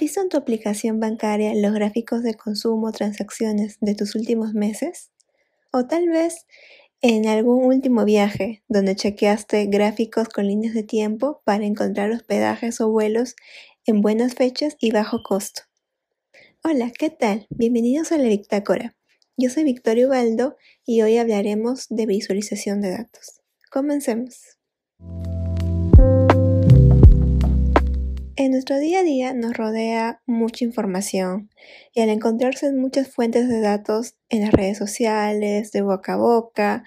visto en tu aplicación bancaria los gráficos de consumo o transacciones de tus últimos meses? O tal vez en algún último viaje donde chequeaste gráficos con líneas de tiempo para encontrar hospedajes o vuelos en buenas fechas y bajo costo. Hola, ¿qué tal? Bienvenidos a la Victácora. Yo soy Victoria Ubaldo y hoy hablaremos de visualización de datos. Comencemos. En nuestro día a día nos rodea mucha información y al encontrarse en muchas fuentes de datos en las redes sociales, de boca a boca,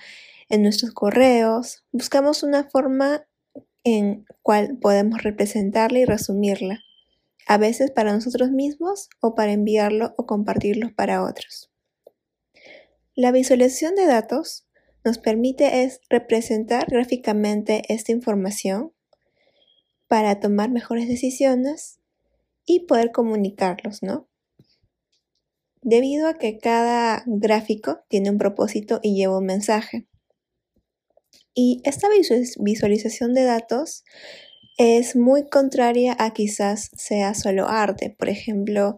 en nuestros correos, buscamos una forma en cual podemos representarla y resumirla, a veces para nosotros mismos o para enviarlo o compartirlo para otros. La visualización de datos nos permite es representar gráficamente esta información para tomar mejores decisiones y poder comunicarlos, ¿no? Debido a que cada gráfico tiene un propósito y lleva un mensaje. Y esta visualización de datos es muy contraria a quizás sea solo arte, por ejemplo,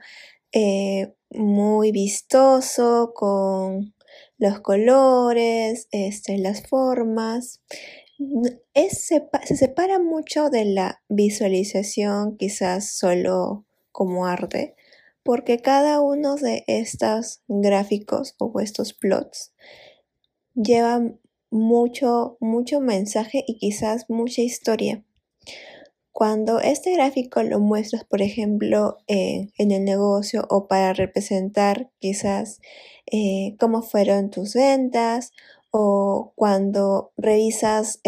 eh, muy vistoso con los colores, este, las formas se separa mucho de la visualización quizás solo como arte, porque cada uno de estos gráficos o estos plots lleva mucho, mucho mensaje y quizás mucha historia. Cuando este gráfico lo muestras, por ejemplo, en el negocio o para representar quizás eh, cómo fueron tus ventas o cuando revisas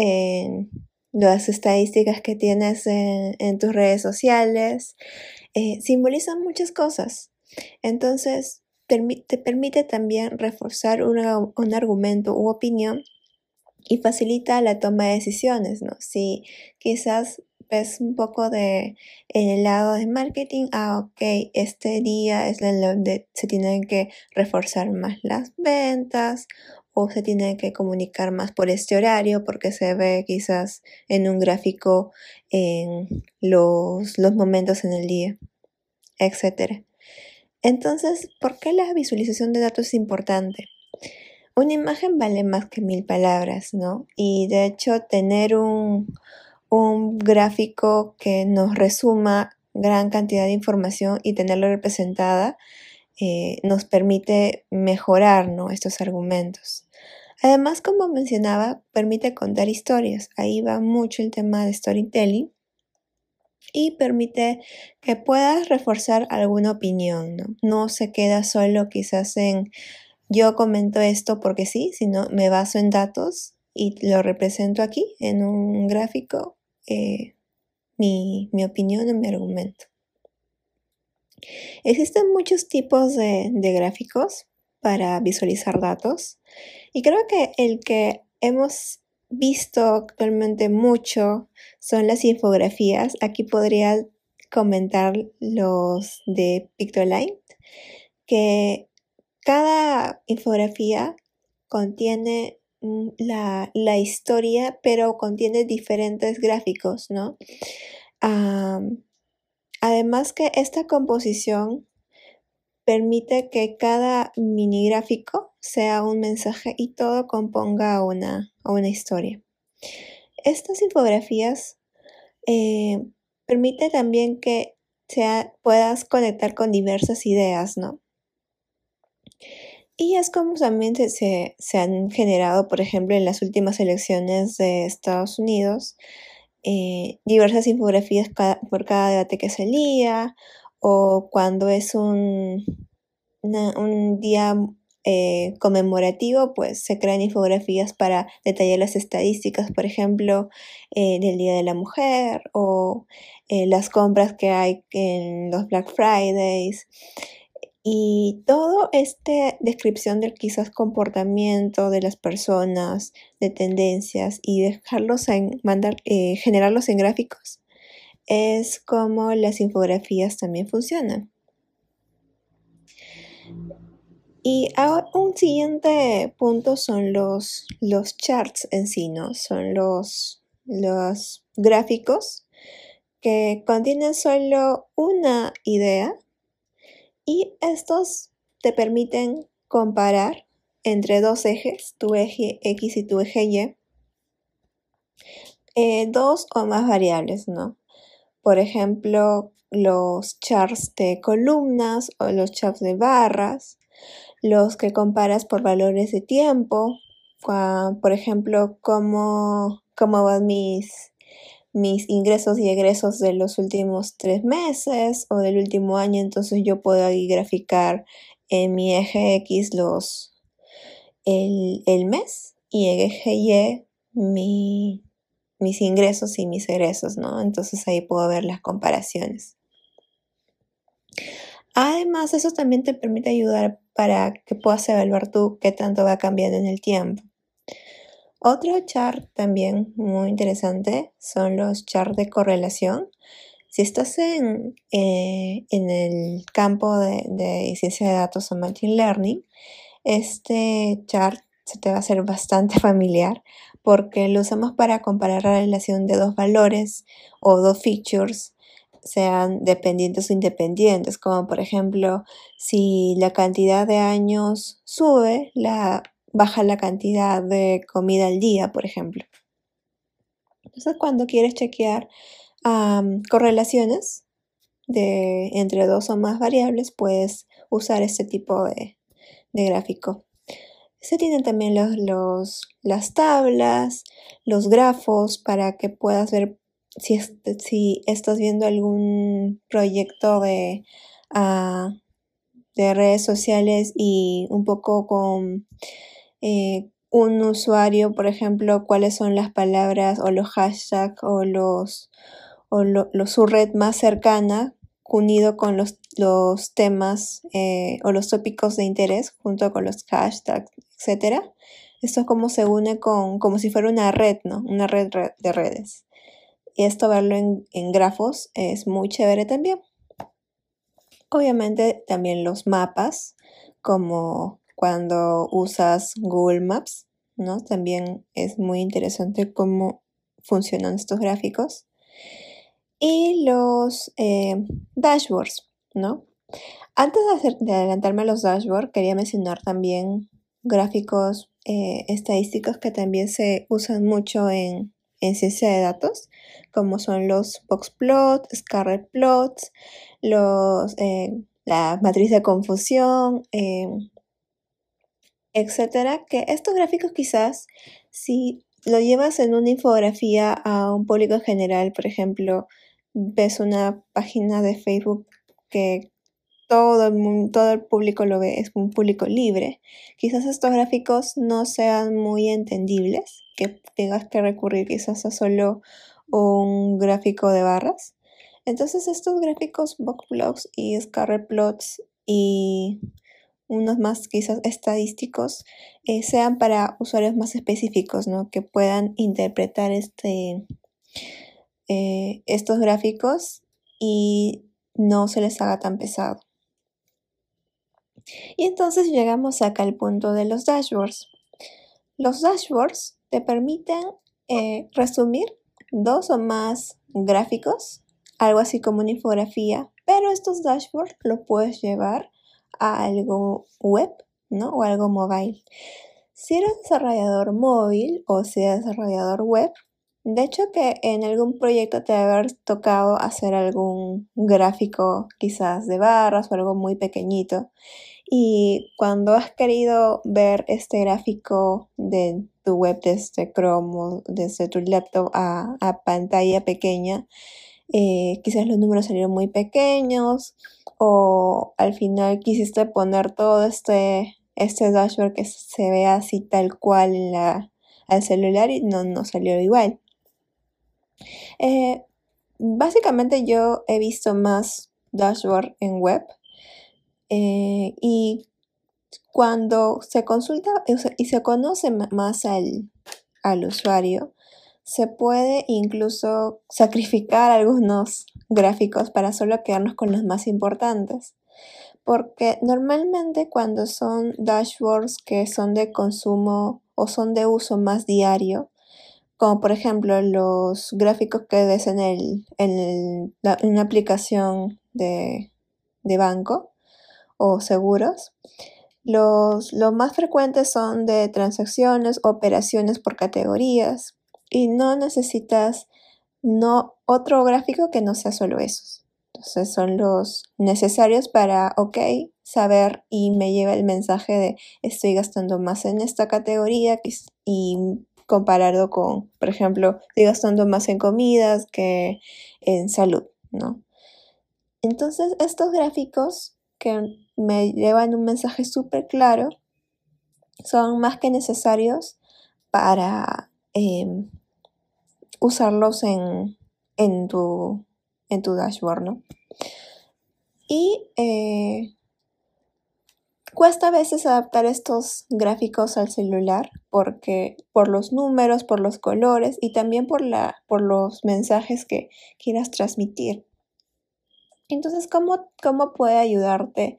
las estadísticas que tienes en, tus redes sociales, eh, simbolizan muchas cosas. Entonces, te permite también reforzar un argumento u opinión y facilita la toma de decisiones, ¿no? Si quizás ves un poco de en el lado de marketing, ah, ok, este día es el donde se tienen que reforzar más las ventas o se tiene que comunicar más por este horario porque se ve quizás en un gráfico en los, los momentos en el día, etc. Entonces, ¿por qué la visualización de datos es importante? Una imagen vale más que mil palabras, ¿no? Y de hecho, tener un, un gráfico que nos resuma gran cantidad de información y tenerlo representada eh, nos permite mejorar ¿no? estos argumentos. Además, como mencionaba, permite contar historias. Ahí va mucho el tema de storytelling y permite que puedas reforzar alguna opinión, ¿no? Se queda solo quizás en yo comento esto porque sí, sino me baso en datos y lo represento aquí en un gráfico, eh, mi, mi opinión o mi argumento. Existen muchos tipos de, gráficos para visualizar datos y creo que el que hemos visto actualmente mucho son las infografías. Aquí podría comentar los de Pictoline, que cada infografía contiene mm, la, historia, pero contiene diferentes gráficos, ¿no? Además que esta composición permite que cada mini gráfico sea un mensaje y todo componga una, una historia. Estas infografías eh, permiten también que puedas conectar con diversas ideas, ¿no? Y es como también se, han generado, por ejemplo, en las últimas elecciones de Estados Unidos, eh, diversas infografías por cada debate que se lía o cuando es un, un día eh, conmemorativo, pues se crean infografías para detallar las estadísticas, por ejemplo, eh, del Día de la Mujer o las compras que hay en los Black Fridays. Y todo este descripción del quizás comportamiento de las personas, de tendencias y dejarlos en mandar, eh, generarlos en gráficos, es como las infografías también funcionan. Y un siguiente punto son los, los charts en sí, ¿no? Son los, los gráficos que contienen solo una idea y estos te permiten comparar entre dos ejes, tu eje X y tu eje Y, eh, dos o más variables, ¿no? Por ejemplo, los charts de columnas o los charts de barras, los que comparas por valores de tiempo, por ejemplo, cómo, cómo van mis, mis ingresos y egresos de los últimos tres meses o del último año, entonces yo puedo ahí graficar en mi eje X los, el, el mes y en eje Y mi, mis ingresos y mis egresos, ¿no? Entonces ahí puedo ver las comparaciones. Además, eso también te permite ayudar para que puedas evaluar tú qué tanto va cambiando en el tiempo. Otro chart también muy interesante son los charts de correlación. Si estás en, eh, en el campo de, de, ciencia de datos o machine learning, este chart se te va a hacer bastante familiar porque lo usamos para comparar la relación de dos valores o dos features sean dependientes o independientes, como por ejemplo si la cantidad de años sube, baja la cantidad de comida al día, por ejemplo. Entonces cuando quieres chequear correlaciones de, entre dos o más variables, puedes usar este tipo de, gráfico. Se tienen también los, las tablas, los grafos para que puedas ver si, si estás viendo algún proyecto de, ah, de redes sociales y un poco con eh, un usuario, por ejemplo, cuáles son las palabras o los hashtags o los o su red más cercana unido con los, los temas eh, o los tópicos de interés junto con los hashtags, etcétera. Esto es como se une con, como si fuera una red, ¿no? Una red, de redes. Y esto verlo en, en grafos es muy chévere también. Obviamente también los mapas, como cuando usas Google Maps, ¿no? También es muy interesante cómo funcionan estos gráficos. Y los eh, dashboards, ¿no? Antes de, adelantarme a los dashboards, quería mencionar también gráficos eh, estadísticos que también se usan mucho en, ciencia de datos, como son los boxplots, scarlet plots, los, eh, la matriz de confusión, etcétera, que estos gráficos quizás si lo llevas en una infografía a un público general, por ejemplo, ves una página de Facebook que todo el, público lo ve, es un público libre, quizás estos gráficos no sean muy entendibles, que tengas que recurrir quizás a solo un gráfico de barras. Entonces estos gráficos boxplots y scarlet plots y unos más quizás estadísticos, eh, sean para usuarios más específicos, ¿no? Que puedan interpretar este, eh, estos gráficos y no se les haga tan pesado. Y entonces llegamos acá al punto de los dashboards. Los dashboards te permiten eh, resumir dos o más gráficos, algo así como una infografía, pero estos dashboards lo puedes llevar a algo web, ¿no? O algo mobile. Si eres desarrollador móvil o si eres desarrollador web, de hecho que en algún proyecto te haber tocado hacer algún gráfico quizás de barras o algo muy pequeñito. Y cuando has querido ver este gráfico de tu web desde Chrome o desde tu laptop a, pantalla pequeña, eh, quizás los números salieron muy pequeños o al final quisiste poner todo este, este dashboard que se vea así tal cual en al celular y no, no salió igual. Eh, básicamente yo he visto más dashboard en web eh, y cuando se consulta y se conoce más al, al usuario, se puede incluso sacrificar algunos gráficos para solo quedarnos con los más importantes. Porque normalmente cuando son dashboards que son de consumo o son de uso más diario, como por ejemplo los gráficos que ves en, el, en, una aplicación de, banco o seguros. Los, los, más frecuentes son de transacciones, operaciones por categorías y no necesitas no, otro gráfico que no sea solo esos. Entonces son los necesarios para, ok, saber y me lleva el mensaje de estoy gastando más en esta categoría y comparado con, por ejemplo, estoy gastando más en comidas que en salud, ¿no? Entonces estos gráficos que me llevan un mensaje súper claro son más que necesarios para em, usarlos en, en tu en tu dashboard. Y eh, cuesta a veces adaptar estos gráficos al celular porque por los números, por los colores y también por, la, por los mensajes que quieras transmitir. Entonces, ¿cómo, cómo puede ayudarte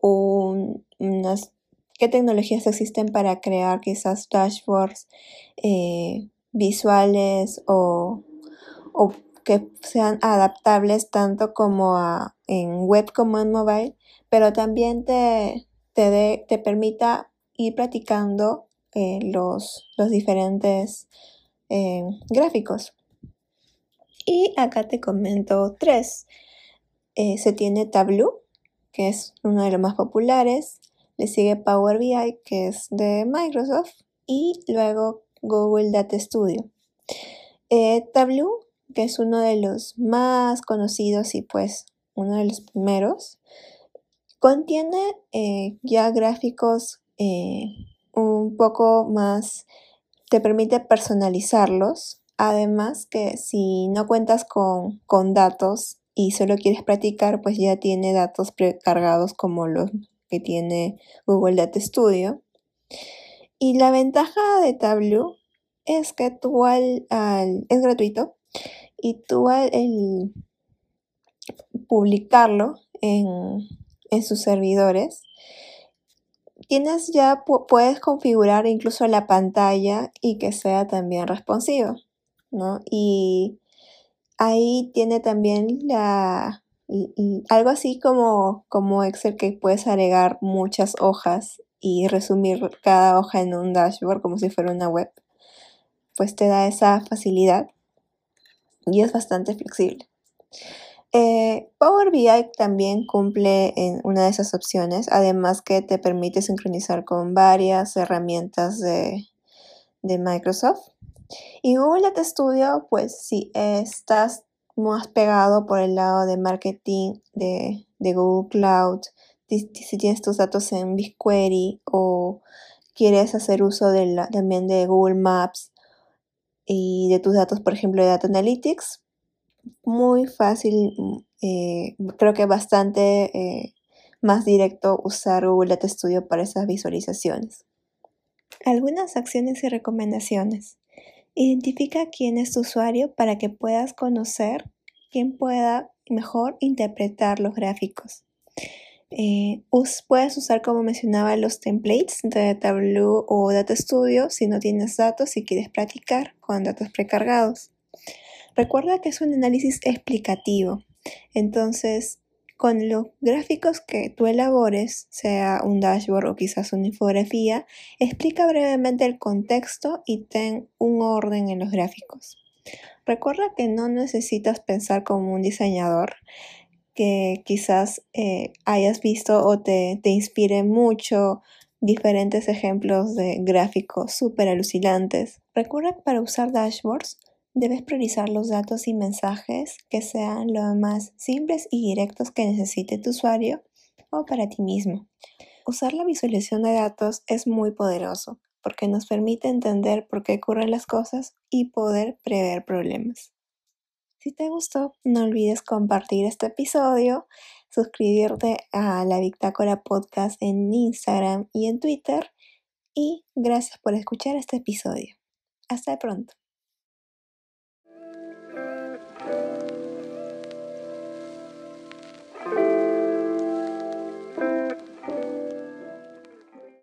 unas, qué tecnologías existen para crear quizás dashboards eh, visuales o, o que sean adaptables tanto como en web como en mobile, pero también te, te, te permita ir practicando eh, los, los, diferentes eh, gráficos. Y acá te comento tres. Eh, se tiene Tableau, que es uno de los más populares. Le sigue Power BI, que es de Microsoft. Y luego Google Data Studio. Tableau que es uno de los más conocidos y pues uno de los primeros, contiene eh, ya gráficos eh, un poco más, te permite personalizarlos, además que si no cuentas con, con datos y solo quieres practicar, pues ya tiene datos precargados como los que tiene Google Data Studio. Y la ventaja de Tableau es que tú al, es gratuito y tú al publicarlo en, sus servidores, tienes ya, puedes configurar incluso la pantalla y que sea también responsivo, ¿no? Y ahí tiene también la, algo así como, como Excel que puedes agregar muchas hojas y resumir cada hoja en un dashboard como si fuera una web, pues te da esa facilidad y es bastante flexible. Eh, Power BI también cumple en una de esas opciones, además que te permite sincronizar con varias herramientas de, Microsoft. Y Google Data Studio, pues si estás más pegado por el lado de marketing de, Google Cloud, si tienes tus datos en BigQuery o quieres hacer uso también de Google Maps y de tus datos, por ejemplo, de Data Analytics. Muy fácil, mm, eh, creo que bastante eh, más directo usar Google Data Studio para esas visualizaciones. Algunas acciones y recomendaciones. Identifica quién es tu usuario para que puedas conocer quién pueda mejor interpretar los gráficos. Eh, puedes usar, como mencionaba, los templates de Tableau o Data Studio si no tienes datos y quieres practicar con datos precargados. Recuerda que es un análisis explicativo, entonces con los gráficos que tú elabores, sea un dashboard o quizás una infografía, explica brevemente el contexto y ten un orden en los gráficos. Recuerda que no necesitas pensar como un diseñador, que quizás eh, hayas visto o te, te inspire mucho diferentes ejemplos de gráficos súper alucinantes. Recuerda que para usar dashboards debes priorizar los datos y mensajes que sean lo más simples y directos que necesite tu usuario o para ti mismo. Usar la visualización de datos es muy poderoso porque nos permite entender por qué ocurren las cosas y poder prever problemas. Si te gustó, no olvides compartir este episodio, suscribirte a la Bitácora Podcast en Instagram y en Twitter. Y gracias por escuchar este episodio. Hasta pronto.